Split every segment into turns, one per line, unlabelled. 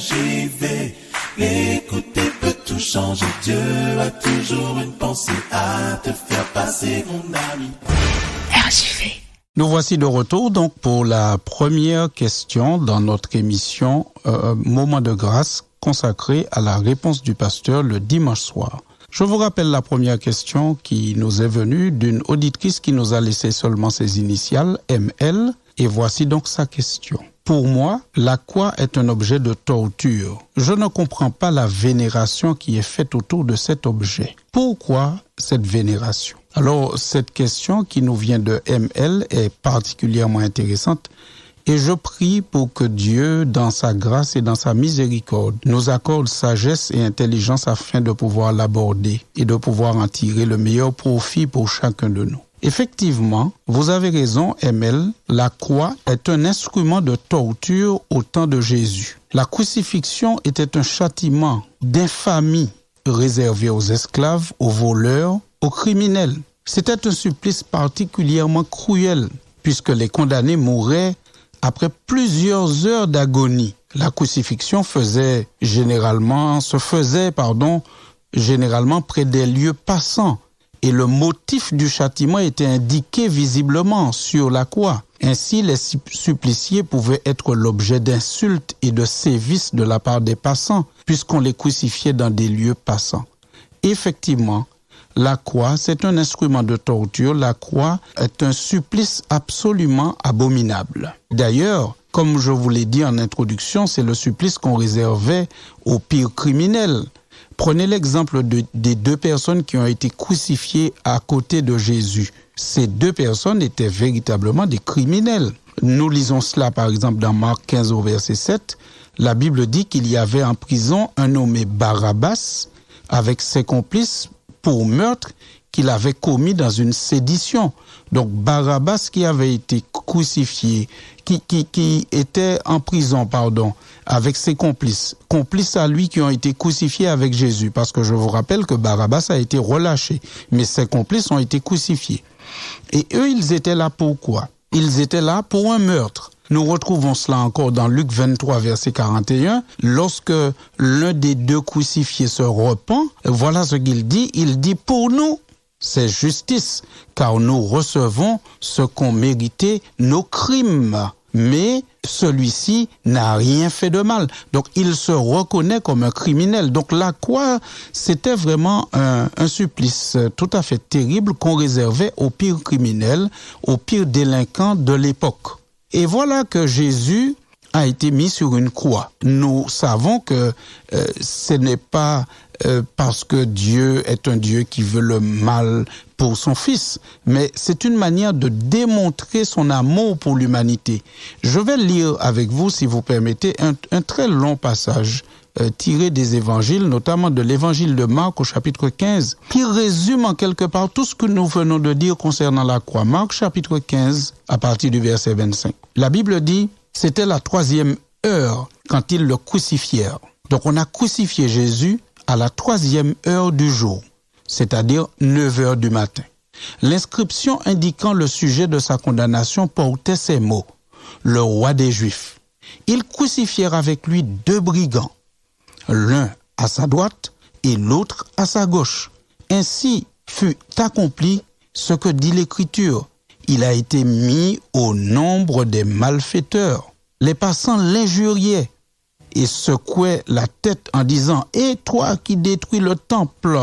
RJV. Écouter peut tout changer. Dieu a toujours une pensée à te faire passer, mon ami.
RJV. Nous voici de retour donc pour la première question dans notre émission euh, Moment de grâce consacrée à la réponse du pasteur le dimanche soir. Je vous rappelle la première question qui nous est venue d'une auditrice qui nous a laissé seulement ses initiales, ML, et voici donc sa question. Pour moi, la croix est un objet de torture. Je ne comprends pas la vénération qui est faite autour de cet objet. Pourquoi cette vénération? Alors, cette question qui nous vient de ML est particulièrement intéressante et je prie pour que Dieu, dans sa grâce et dans sa miséricorde, nous accorde sagesse et intelligence afin de pouvoir l'aborder et de pouvoir en tirer le meilleur profit pour chacun de nous. Effectivement, vous avez raison, ML, la croix est un instrument de torture au temps de Jésus. La crucifixion était un châtiment d'infamie réservé aux esclaves, aux voleurs, aux criminels. C'était un supplice particulièrement cruel puisque les condamnés mouraient après plusieurs heures d'agonie. La crucifixion faisait généralement, se faisait, pardon, généralement près des lieux passants et le motif du châtiment était indiqué visiblement sur la croix. Ainsi, les suppliciés pouvaient être l'objet d'insultes et de sévices de la part des passants, puisqu'on les crucifiait dans des lieux passants. Effectivement, la croix, c'est un instrument de torture. La croix est un supplice absolument abominable. D'ailleurs, comme je vous l'ai dit en introduction, c'est le supplice qu'on réservait aux pires criminels. Prenez l'exemple de, des deux personnes qui ont été crucifiées à côté de Jésus. Ces deux personnes étaient véritablement des criminels. Nous lisons cela par exemple dans Marc 15 au verset 7. La Bible dit qu'il y avait en prison un nommé Barabbas avec ses complices pour meurtre qu'il avait commis dans une sédition. Donc Barabbas qui avait été crucifié, qui, qui, qui était en prison, pardon, avec ses complices, complices à lui qui ont été crucifiés avec Jésus, parce que je vous rappelle que Barabbas a été relâché, mais ses complices ont été crucifiés. Et eux, ils étaient là pourquoi Ils étaient là pour un meurtre. Nous retrouvons cela encore dans Luc 23, verset 41. Lorsque l'un des deux crucifiés se repent, voilà ce qu'il dit. Il dit, pour nous, c'est justice, car nous recevons ce qu'ont mérité nos crimes mais celui-ci n'a rien fait de mal. Donc il se reconnaît comme un criminel. Donc la croix, c'était vraiment un, supplice tout à fait terrible qu'on réservait aux pires criminels, aux pires délinquants de l'époque. Et voilà que Jésus a été mis sur une croix. Nous savons que euh, ce n'est pas euh, parce que Dieu est un Dieu qui veut le mal pour son Fils, mais c'est une manière de démontrer son amour pour l'humanité. Je vais lire avec vous, si vous permettez, un, très long passage euh, tiré des évangiles, notamment de l'évangile de Marc au chapitre 15, qui résume en quelque part tout ce que nous venons de dire concernant la croix. Marc chapitre 15, à partir du verset 25. La Bible dit, c'était la troisième heure quand ils le crucifièrent. Donc on a crucifié Jésus à la troisième heure du jour, c'est-à-dire 9 heures du matin. L'inscription indiquant le sujet de sa condamnation portait ces mots. Le roi des Juifs. Ils crucifièrent avec lui deux brigands, l'un à sa droite et l'autre à sa gauche. Ainsi fut accompli ce que dit l'Écriture. Il a été mis au nombre des malfaiteurs. Les passants l'injuriaient et secouait la tête en disant Et toi qui détruis le temple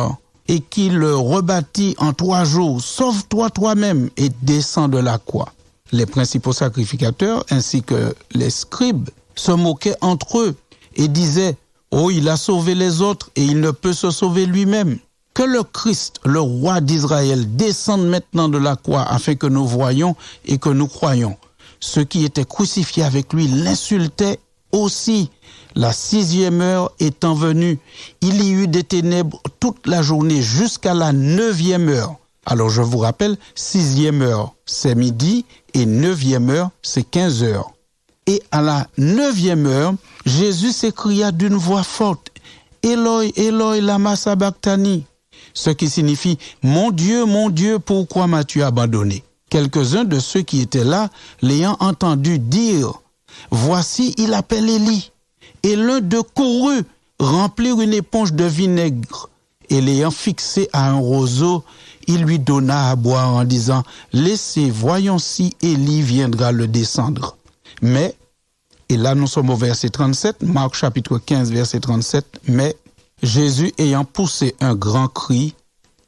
et qui le rebâtis en trois jours, sauve-toi toi-même et descends de la croix. Les principaux sacrificateurs ainsi que les scribes se moquaient entre eux et disaient Oh, il a sauvé les autres et il ne peut se sauver lui-même. Que le Christ, le roi d'Israël, descende maintenant de la croix afin que nous voyions et que nous croyons. Ceux qui étaient crucifiés avec lui l'insultaient aussi. La sixième heure étant venue, il y eut des ténèbres toute la journée jusqu'à la neuvième heure. Alors je vous rappelle, sixième heure, c'est midi, et neuvième heure, c'est quinze heures. Et à la neuvième heure, Jésus s'écria d'une voix forte, Eloi, Eloi, lama sabachthani, ce qui signifie, Mon Dieu, mon Dieu, pourquoi m'as-tu abandonné? Quelques-uns de ceux qui étaient là, l'ayant entendu dire, Voici, il appelle Élie. Et l'un d'eux courut remplir une éponge de vinaigre, et l'ayant fixé à un roseau, il lui donna à boire en disant, Laissez, voyons si Élie viendra le descendre. Mais, et là nous sommes au verset 37, Marc chapitre 15, verset 37, mais Jésus ayant poussé un grand cri,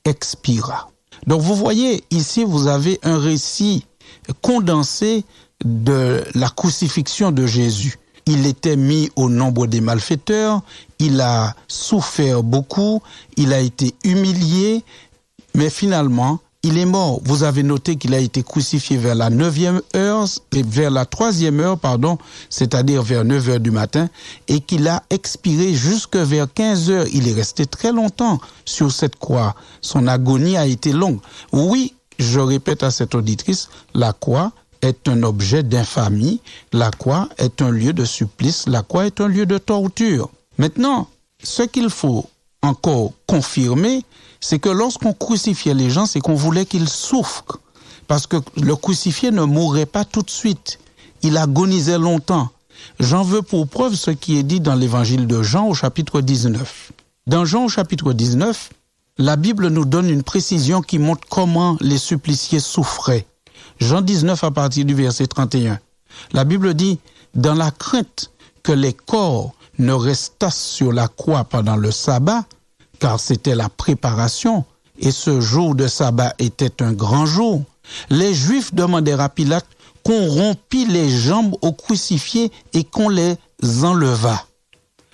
expira. Donc vous voyez, ici vous avez un récit condensé de la crucifixion de Jésus. Il était mis au nombre des malfaiteurs, il a souffert beaucoup, il a été humilié, mais finalement, il est mort. Vous avez noté qu'il a été crucifié vers la neuvième heure, vers la troisième heure, pardon, c'est-à-dire vers 9 heures du matin, et qu'il a expiré jusque vers 15 heures. Il est resté très longtemps sur cette croix. Son agonie a été longue. Oui, je répète à cette auditrice, la croix est un objet d'infamie, la croix est un lieu de supplice, la croix est un lieu de torture. Maintenant, ce qu'il faut encore confirmer, c'est que lorsqu'on crucifiait les gens, c'est qu'on voulait qu'ils souffrent. Parce que le crucifié ne mourrait pas tout de suite. Il agonisait longtemps. J'en veux pour preuve ce qui est dit dans l'évangile de Jean au chapitre 19. Dans Jean au chapitre 19, la Bible nous donne une précision qui montre comment les suppliciés souffraient. Jean 19 à partir du verset 31. La Bible dit, dans la crainte que les corps ne restassent sur la croix pendant le sabbat, car c'était la préparation, et ce jour de sabbat était un grand jour, les Juifs demandèrent à Pilate qu'on rompît les jambes aux crucifiés et qu'on les enlevât.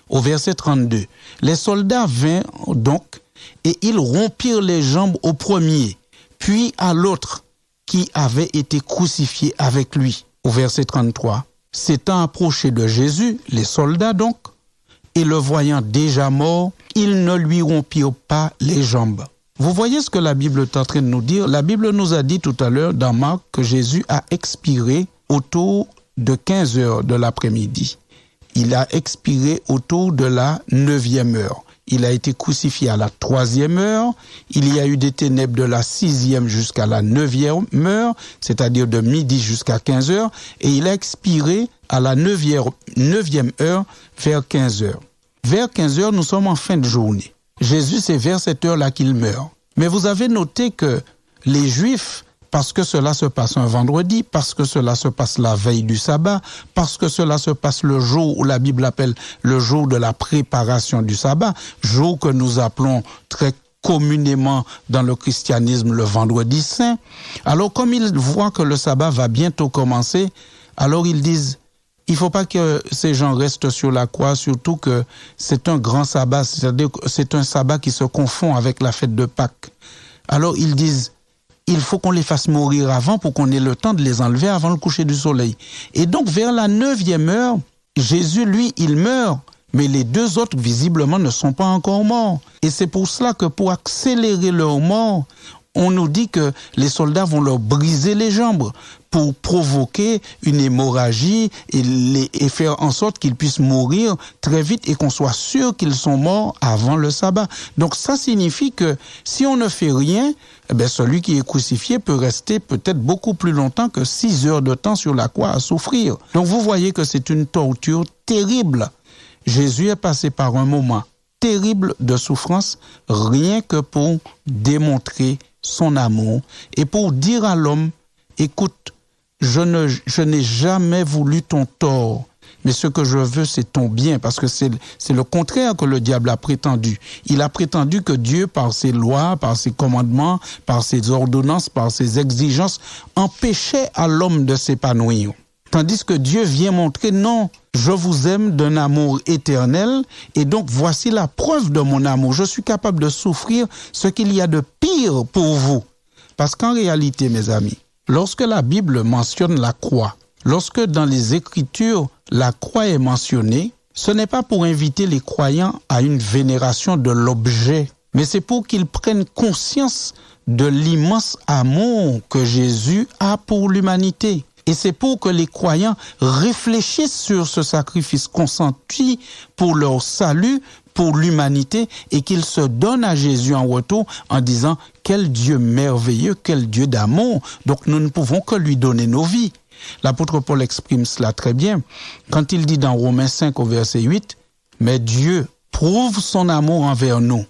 Au verset 32, les soldats vinrent donc et ils rompirent les jambes au premier, puis à l'autre qui avait été crucifié avec lui. Au verset 33, s'étant approché de Jésus, les soldats donc, et le voyant déjà mort, ils ne lui rompirent pas les jambes. Vous voyez ce que la Bible est en train de nous dire? La Bible nous a dit tout à l'heure dans Marc que Jésus a expiré autour de 15 heures de l'après-midi. Il a expiré autour de la neuvième heure. Il a été crucifié à la troisième heure. Il y a eu des ténèbres de la sixième jusqu'à la neuvième heure, c'est-à-dire de midi jusqu'à 15 heures. Et il a expiré à la neuvième, heure vers 15 heures. Vers 15 heures, nous sommes en fin de journée. Jésus, c'est vers cette heure-là qu'il meurt. Mais vous avez noté que les Juifs, parce que cela se passe un vendredi, parce que cela se passe la veille du sabbat, parce que cela se passe le jour où la Bible appelle le jour de la préparation du sabbat, jour que nous appelons très communément dans le christianisme le vendredi saint. Alors comme ils voient que le sabbat va bientôt commencer, alors ils disent, il faut pas que ces gens restent sur la croix, surtout que c'est un grand sabbat, c'est-à-dire c'est un sabbat qui se confond avec la fête de Pâques. Alors ils disent, il faut qu'on les fasse mourir avant pour qu'on ait le temps de les enlever avant le coucher du soleil. Et donc vers la neuvième heure, Jésus, lui, il meurt, mais les deux autres, visiblement, ne sont pas encore morts. Et c'est pour cela que pour accélérer leur mort, on nous dit que les soldats vont leur briser les jambes pour provoquer une hémorragie et, les, faire en sorte qu'ils puissent mourir très vite et qu'on soit sûr qu'ils sont morts avant le sabbat. Donc ça signifie que si on ne fait rien, eh celui qui est crucifié peut rester peut-être beaucoup plus longtemps que six heures de temps sur la croix à souffrir. Donc vous voyez que c'est une torture terrible. Jésus est passé par un moment terrible de souffrance rien que pour démontrer son amour et pour dire à l'homme, écoute, je ne, je n'ai jamais voulu ton tort, mais ce que je veux, c'est ton bien, parce que c'est, c'est le contraire que le diable a prétendu. Il a prétendu que Dieu, par ses lois, par ses commandements, par ses ordonnances, par ses exigences, empêchait à l'homme de s'épanouir. Tandis que Dieu vient montrer, non, je vous aime d'un amour éternel, et donc voici la preuve de mon amour. Je suis capable de souffrir ce qu'il y a de pire pour vous. Parce qu'en réalité, mes amis, lorsque la Bible mentionne la croix, lorsque dans les Écritures la croix est mentionnée, ce n'est pas pour inviter les croyants à une vénération de l'objet, mais c'est pour qu'ils prennent conscience de l'immense amour que Jésus a pour l'humanité. Et c'est pour que les croyants réfléchissent sur ce sacrifice consenti pour leur salut, pour l'humanité, et qu'ils se donnent à Jésus en retour en disant, quel Dieu merveilleux, quel Dieu d'amour. Donc nous ne pouvons que lui donner nos vies. L'apôtre Paul exprime cela très bien quand il dit dans Romains 5 au verset 8, Mais Dieu prouve son amour envers nous,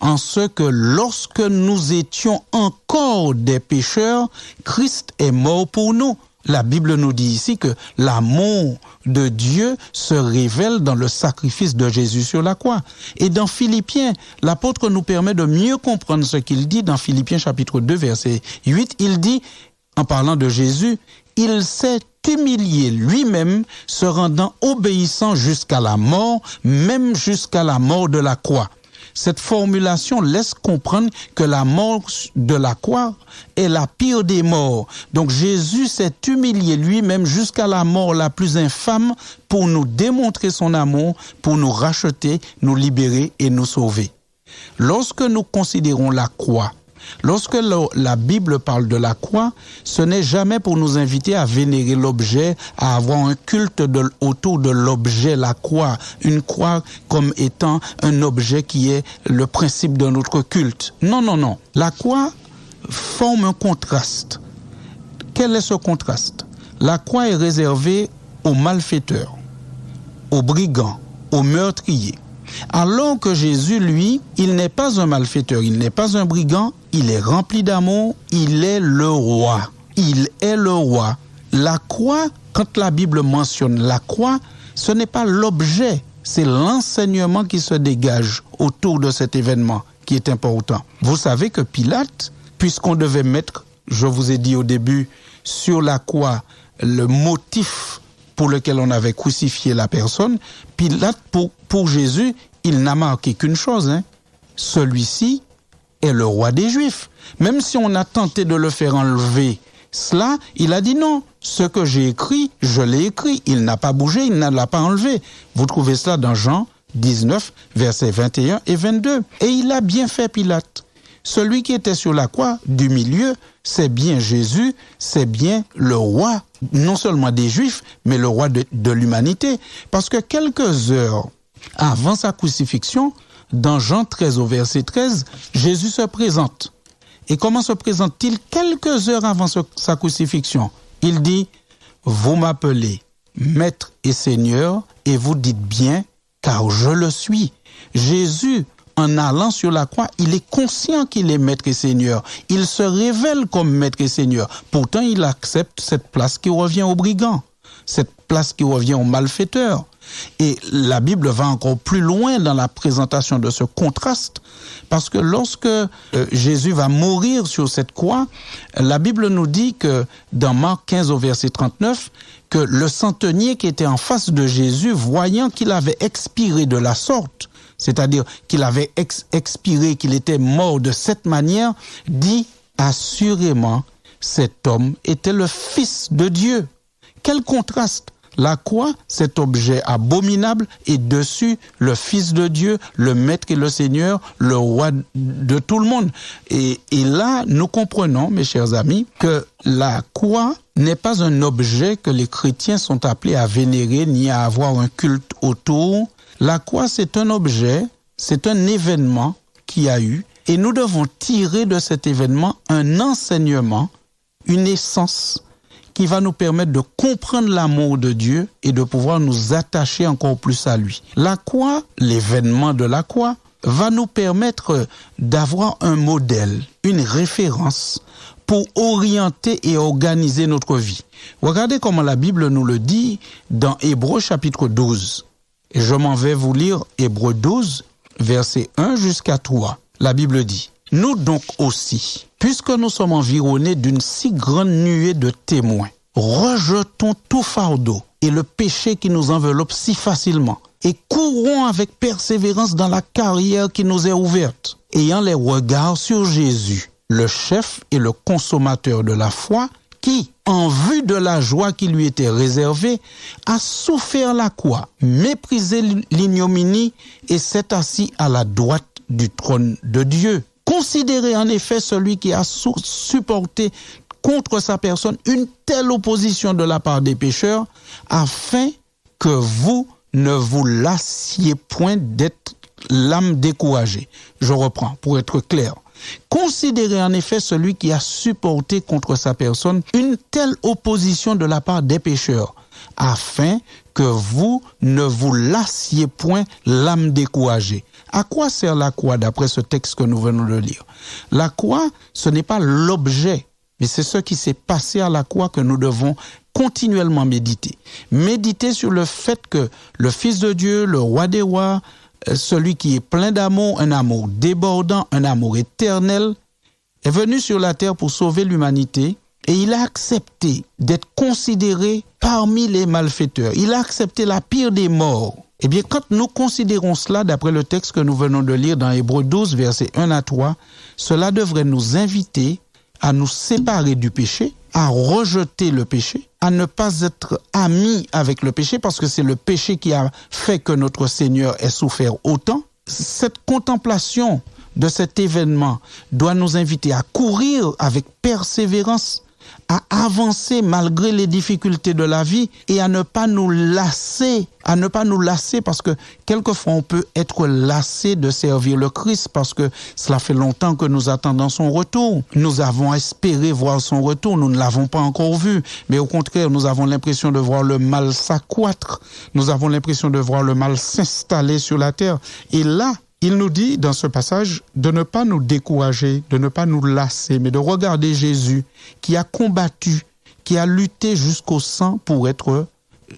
en ce que lorsque nous étions encore des pécheurs, Christ est mort pour nous. La Bible nous dit ici que l'amour de Dieu se révèle dans le sacrifice de Jésus sur la croix. Et dans Philippiens, l'apôtre nous permet de mieux comprendre ce qu'il dit dans Philippiens chapitre 2 verset 8. Il dit, en parlant de Jésus, il s'est humilié lui-même, se rendant obéissant jusqu'à la mort, même jusqu'à la mort de la croix. Cette formulation laisse comprendre que la mort de la croix est la pire des morts. Donc Jésus s'est humilié lui-même jusqu'à la mort la plus infâme pour nous démontrer son amour, pour nous racheter, nous libérer et nous sauver. Lorsque nous considérons la croix Lorsque la Bible parle de la croix, ce n'est jamais pour nous inviter à vénérer l'objet, à avoir un culte autour de l'objet, la croix, une croix comme étant un objet qui est le principe de notre culte. Non, non, non. La croix forme un contraste. Quel est ce contraste? La croix est réservée aux malfaiteurs, aux brigands, aux meurtriers. Alors que Jésus, lui, il n'est pas un malfaiteur, il n'est pas un brigand, il est rempli d'amour, il est le roi. Il est le roi. La croix, quand la Bible mentionne la croix, ce n'est pas l'objet, c'est l'enseignement qui se dégage autour de cet événement qui est important. Vous savez que Pilate, puisqu'on devait mettre, je vous ai dit au début, sur la croix le motif pour lequel on avait crucifié la personne, Pilate, pour, pour Jésus, il n'a marqué qu'une chose. Hein. Celui-ci est le roi des Juifs. Même si on a tenté de le faire enlever cela, il a dit non. Ce que j'ai écrit, je l'ai écrit. Il n'a pas bougé, il ne l'a pas enlevé. Vous trouvez cela dans Jean 19, versets 21 et 22. Et il a bien fait Pilate. Celui qui était sur la croix du milieu, c'est bien Jésus, c'est bien le roi, non seulement des Juifs, mais le roi de, de l'humanité. Parce que quelques heures avant sa crucifixion, dans Jean 13 au verset 13, Jésus se présente. Et comment se présente-t-il quelques heures avant sa crucifixion? Il dit, vous m'appelez Maître et Seigneur, et vous dites bien, car je le suis. Jésus, en allant sur la croix, il est conscient qu'il est Maître et Seigneur. Il se révèle comme Maître et Seigneur. Pourtant, il accepte cette place qui revient aux brigands, cette place qui revient aux malfaiteurs. Et la Bible va encore plus loin dans la présentation de ce contraste, parce que lorsque euh, Jésus va mourir sur cette croix, la Bible nous dit que dans Marc 15 au verset 39, que le centenier qui était en face de Jésus, voyant qu'il avait expiré de la sorte, c'est-à-dire qu'il avait expiré, qu'il était mort de cette manière, dit assurément, cet homme était le Fils de Dieu. Quel contraste la croix, cet objet abominable, et dessus le Fils de Dieu, le Maître et le Seigneur, le roi de tout le monde. Et, et là, nous comprenons, mes chers amis, que la croix n'est pas un objet que les chrétiens sont appelés à vénérer ni à avoir un culte autour. La croix, c'est un objet, c'est un événement qui a eu, et nous devons tirer de cet événement un enseignement, une essence, qui va nous permettre de comprendre l'amour de Dieu et de pouvoir nous attacher encore plus à lui. La croix, l'événement de la croix, va nous permettre d'avoir un modèle, une référence pour orienter et organiser notre vie. Regardez comment la Bible nous le dit dans Hébreu chapitre 12. Et je m'en vais vous lire Hébreu 12, verset 1 jusqu'à 3. La Bible dit, Nous donc aussi, puisque nous sommes environnés d'une si grande nuée de témoins, rejetons tout fardeau et le péché qui nous enveloppe si facilement, et courons avec persévérance dans la carrière qui nous est ouverte, ayant les regards sur Jésus, le chef et le consommateur de la foi, qui, en vue de la joie qui lui était réservée, a souffert la croix, méprisé l'ignominie et s'est assis à la droite du trône de Dieu. Considérez en effet celui qui a supporté contre sa personne une telle opposition de la part des pécheurs, afin que vous ne vous lassiez point d'être l'âme découragée. Je reprends pour être clair. Considérez en effet celui qui a supporté contre sa personne une telle opposition de la part des pécheurs, afin que vous ne vous lassiez point l'âme découragée. À quoi sert la croix d'après ce texte que nous venons de lire? La croix, ce n'est pas l'objet, mais c'est ce qui s'est passé à la croix que nous devons continuellement méditer. Méditer sur le fait que le Fils de Dieu, le roi des rois, euh, celui qui est plein d'amour, un amour débordant, un amour éternel, est venu sur la terre pour sauver l'humanité et il a accepté d'être considéré parmi les malfaiteurs. Il a accepté la pire des morts. Eh bien, quand nous considérons cela, d'après le texte que nous venons de lire dans Hébreu 12, versets 1 à 3, cela devrait nous inviter à nous séparer du péché, à rejeter le péché, à ne pas être amis avec le péché, parce que c'est le péché qui a fait que notre Seigneur ait souffert autant. Cette contemplation de cet événement doit nous inviter à courir avec persévérance à avancer malgré les difficultés de la vie et à ne pas nous lasser, à ne pas nous lasser parce que quelquefois on peut être lassé de servir le Christ parce que cela fait longtemps que nous attendons son retour. Nous avons espéré voir son retour, nous ne l'avons pas encore vu, mais au contraire, nous avons l'impression de voir le mal s'accroître, nous avons l'impression de voir le mal s'installer sur la terre. Et là, il nous dit dans ce passage de ne pas nous décourager, de ne pas nous lasser, mais de regarder Jésus qui a combattu, qui a lutté jusqu'au sang pour être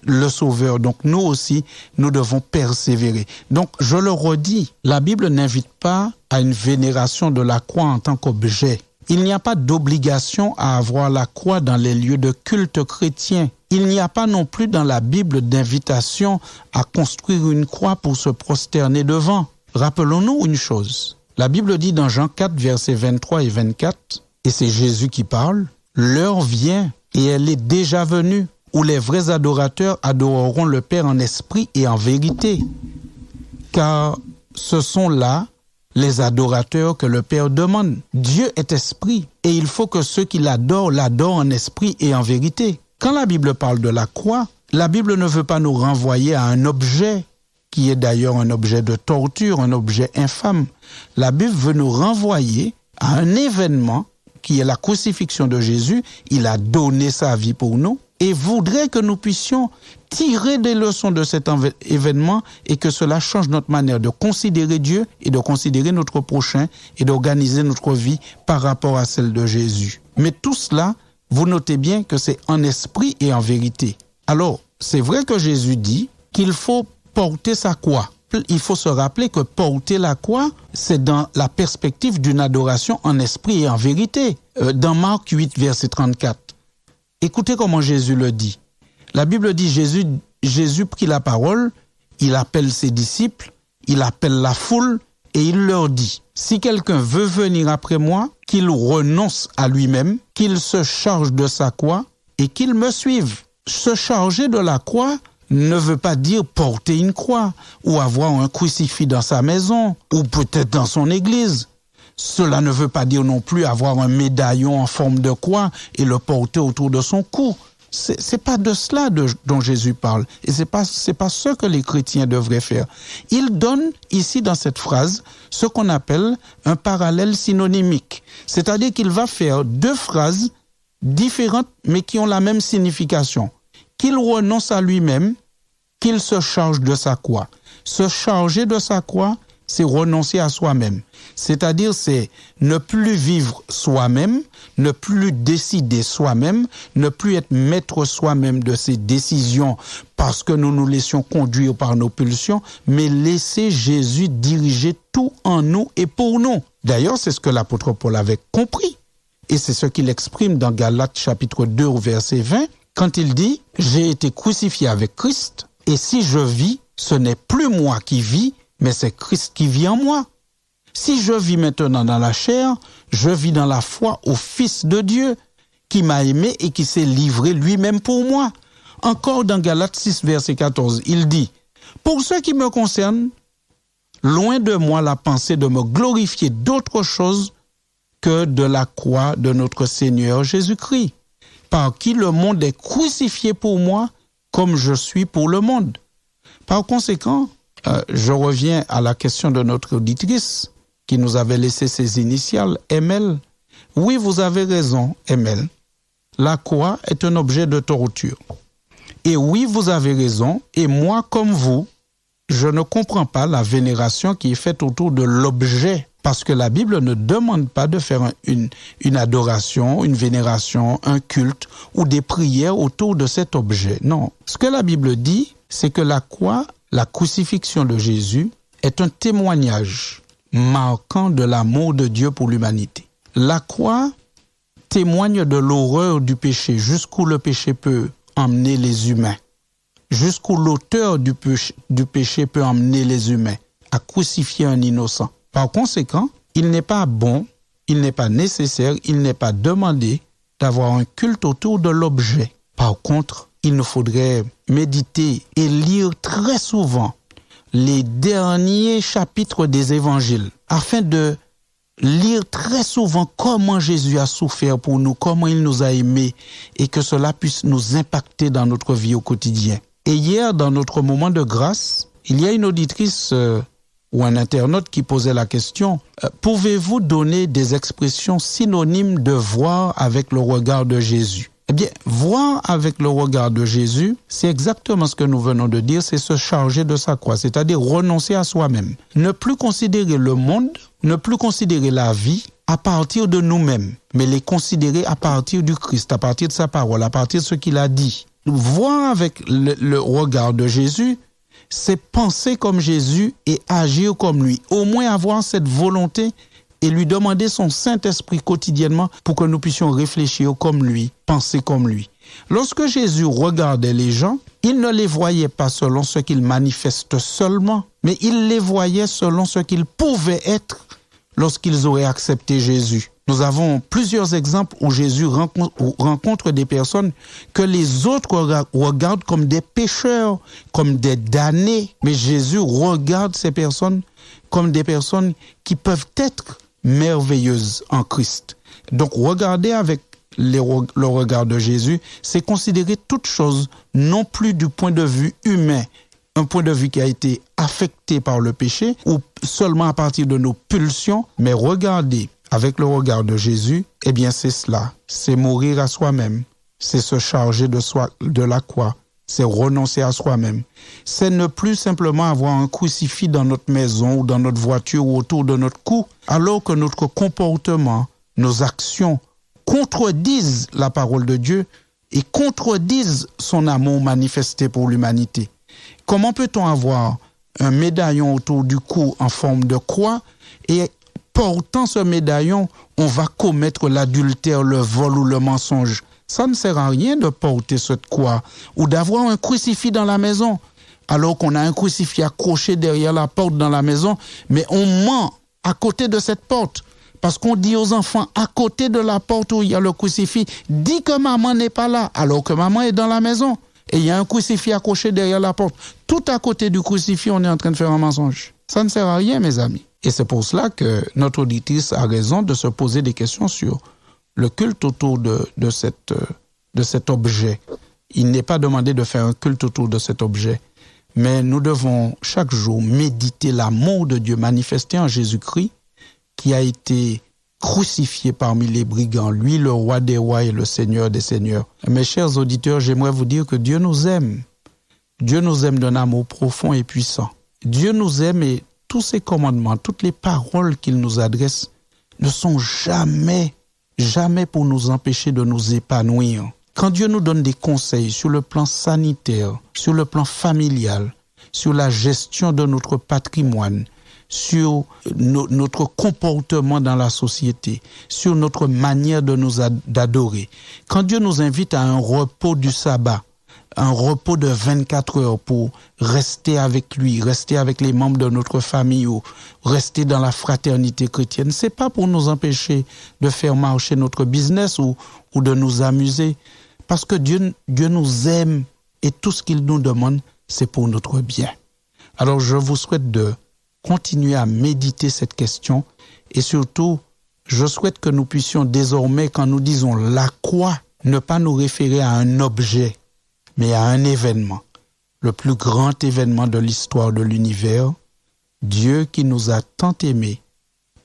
le sauveur. Donc nous aussi, nous devons persévérer. Donc je le redis, la Bible n'invite pas à une vénération de la croix en tant qu'objet. Il n'y a pas d'obligation à avoir la croix dans les lieux de culte chrétien. Il n'y a pas non plus dans la Bible d'invitation à construire une croix pour se prosterner devant. Rappelons-nous une chose. La Bible dit dans Jean 4, versets 23 et 24, et c'est Jésus qui parle, l'heure vient et elle est déjà venue où les vrais adorateurs adoreront le Père en esprit et en vérité. Car ce sont là les adorateurs que le Père demande. Dieu est esprit et il faut que ceux qui l'adorent l'adorent en esprit et en vérité. Quand la Bible parle de la croix, la Bible ne veut pas nous renvoyer à un objet qui est d'ailleurs un objet de torture, un objet infâme. La Bible veut nous renvoyer à un événement qui est la crucifixion de Jésus. Il a donné sa vie pour nous et voudrait que nous puissions tirer des leçons de cet événement et que cela change notre manière de considérer Dieu et de considérer notre prochain et d'organiser notre vie par rapport à celle de Jésus. Mais tout cela, vous notez bien que c'est en esprit et en vérité. Alors, c'est vrai que Jésus dit qu'il faut porter sa croix. Il faut se rappeler que porter la croix, c'est dans la perspective d'une adoration en esprit et en vérité. Euh, dans Marc 8, verset 34. Écoutez comment Jésus le dit. La Bible dit Jésus, Jésus prit la parole, il appelle ses disciples, il appelle la foule et il leur dit, si quelqu'un veut venir après moi, qu'il renonce à lui-même, qu'il se charge de sa croix et qu'il me suive. Se charger de la croix, ne veut pas dire porter une croix ou avoir un crucifix dans sa maison ou peut-être dans son église. Cela ne veut pas dire non plus avoir un médaillon en forme de croix et le porter autour de son cou. C'est pas de cela dont Jésus parle. Et c'est pas, c'est pas ce que les chrétiens devraient faire. Il donne ici dans cette phrase ce qu'on appelle un parallèle synonymique. C'est-à-dire qu'il va faire deux phrases différentes mais qui ont la même signification. Qu'il renonce à lui-même qu'il se charge de sa croix. Se charger de sa croix, c'est renoncer à soi-même. C'est-à-dire, c'est ne plus vivre soi-même, ne plus décider soi-même, ne plus être maître soi-même de ses décisions parce que nous nous laissions conduire par nos pulsions, mais laisser Jésus diriger tout en nous et pour nous. D'ailleurs, c'est ce que l'apôtre Paul avait compris. Et c'est ce qu'il exprime dans Galates chapitre 2 verset 20, quand il dit, j'ai été crucifié avec Christ, et si je vis, ce n'est plus moi qui vis, mais c'est Christ qui vit en moi. Si je vis maintenant dans la chair, je vis dans la foi au Fils de Dieu, qui m'a aimé et qui s'est livré lui-même pour moi. Encore dans Galates 6, verset 14, il dit, Pour ce qui me concerne, loin de moi la pensée de me glorifier d'autre chose que de la croix de notre Seigneur Jésus-Christ, par qui le monde est crucifié pour moi comme je suis pour le monde. Par conséquent, euh, je reviens à la question de notre auditrice. qui nous avait laissé ses initiales, ML. Oui, vous avez raison, ML. La croix est un objet de torture. Et oui, vous avez raison, et moi comme vous, je ne comprends pas la vénération qui est faite autour de l'objet, parce que la Bible ne demande pas de faire une, adoration, une vénération, un culte ou des prières autour de cet objet. Non. Ce que la Bible dit, c'est que la croix, la crucifixion de Jésus, est un témoignage marquant de l'amour de Dieu pour l'humanité. La croix témoigne de l'horreur du péché, jusqu'où le péché peut emmener les humains, jusqu'où l'auteur du péché peut emmener les humains à crucifier un innocent. Par conséquent, il n'est pas bon, il n'est pas nécessaire, il n'est pas demandé d'avoir un culte autour de l'objet. Par contre, il nous faudrait méditer et lire très souvent les derniers chapitres des évangiles afin de lire très souvent comment Jésus a souffert pour nous, comment il nous a aimés et que cela puisse nous impacter dans notre vie au quotidien. Et hier, dans notre moment de grâce, il y a une auditrice euh, ou un internaute qui posait la question, euh, pouvez-vous donner des expressions synonymes de voir avec le regard de Jésus? Eh bien, voir avec le regard de Jésus, c'est exactement ce que nous venons de dire, c'est se charger de sa croix, c'est-à-dire renoncer à soi-même. Ne plus considérer le monde, ne plus considérer la vie à partir de nous-mêmes, mais les considérer à partir du Christ, à partir de sa parole, à partir de ce qu'il a dit. Voir avec le, le regard de Jésus, c'est penser comme Jésus et agir comme lui. Au moins avoir cette volonté et lui demander son Saint-Esprit quotidiennement pour que nous puissions réfléchir comme lui, penser comme lui. Lorsque Jésus regardait les gens, il ne les voyait pas selon ce qu'ils manifestent seulement, mais il les voyait selon ce qu'ils pouvaient être lorsqu'ils auraient accepté Jésus. Nous avons plusieurs exemples où Jésus rencontre, des personnes que les autres regardent comme des pécheurs, comme des damnés. Mais Jésus regarde ces personnes comme des personnes qui peuvent être merveilleuse en Christ. Donc regarder avec le regard de Jésus, c'est considérer toute chose non plus du point de vue humain, un point de vue qui a été affecté par le péché ou seulement à partir de nos pulsions, mais regarder avec le regard de Jésus, eh bien c'est cela, c'est mourir à soi-même, c'est se charger de soi de la croix, c'est renoncer à soi-même. C'est ne plus simplement avoir un crucifix dans notre maison ou dans notre voiture ou autour de notre cou, alors que notre comportement, nos actions contredisent la parole de Dieu et contredisent son amour manifesté pour l'humanité. Comment peut-on avoir un médaillon autour du cou en forme de croix et portant ce médaillon, on va commettre l'adultère, le vol ou le mensonge? Ça ne sert à rien de porter cette croix ou d'avoir un crucifix dans la maison alors qu'on a un crucifix accroché derrière la porte dans la maison, mais on ment à côté de cette porte. Parce qu'on dit aux enfants, à côté de la porte où il y a le crucifix, dis que maman n'est pas là, alors que maman est dans la maison. Et il y a un crucifix accroché derrière la porte. Tout à côté du crucifix, on est en train de faire un mensonge. Ça ne sert à rien, mes amis. Et c'est pour cela que notre auditrice a raison de se poser des questions sur le culte autour de, de, cette, de cet objet. Il n'est pas demandé de faire un culte autour de cet objet, mais nous devons chaque jour méditer l'amour de Dieu manifesté en Jésus-Christ, qui a été crucifié parmi les brigands, lui le roi des rois et le seigneur des seigneurs. Mes chers auditeurs, j'aimerais vous dire que Dieu nous aime. Dieu nous aime d'un amour profond et puissant. Dieu nous aime et tous ses commandements, toutes les paroles qu'il nous adresse ne sont jamais jamais pour nous empêcher de nous épanouir. Quand Dieu nous donne des conseils sur le plan sanitaire, sur le plan familial, sur la gestion de notre patrimoine, sur no notre comportement dans la société, sur notre manière de nous adorer. Quand Dieu nous invite à un repos du sabbat, un repos de 24 heures pour rester avec lui, rester avec les membres de notre famille ou rester dans la fraternité chrétienne. C'est pas pour nous empêcher de faire marcher notre business ou, ou de nous amuser. Parce que Dieu, Dieu nous aime et tout ce qu'il nous demande, c'est pour notre bien. Alors je vous souhaite de continuer à méditer cette question. Et surtout, je souhaite que nous puissions désormais, quand nous disons la croix, ne pas nous référer à un objet mais à un événement, le plus grand événement de l'histoire de l'univers, Dieu qui nous a tant aimés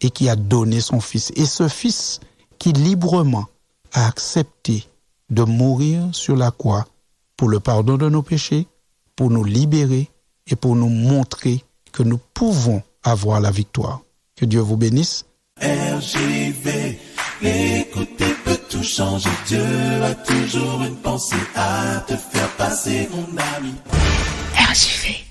et qui a donné son Fils. Et ce Fils qui librement a accepté de mourir sur la croix pour le pardon de nos péchés, pour nous libérer et pour nous montrer que nous pouvons avoir la victoire. Que Dieu vous bénisse.
RJV, écouter peut tout changer. Dieu a toujours une pensée à te faire passer, mon ami.
RJV.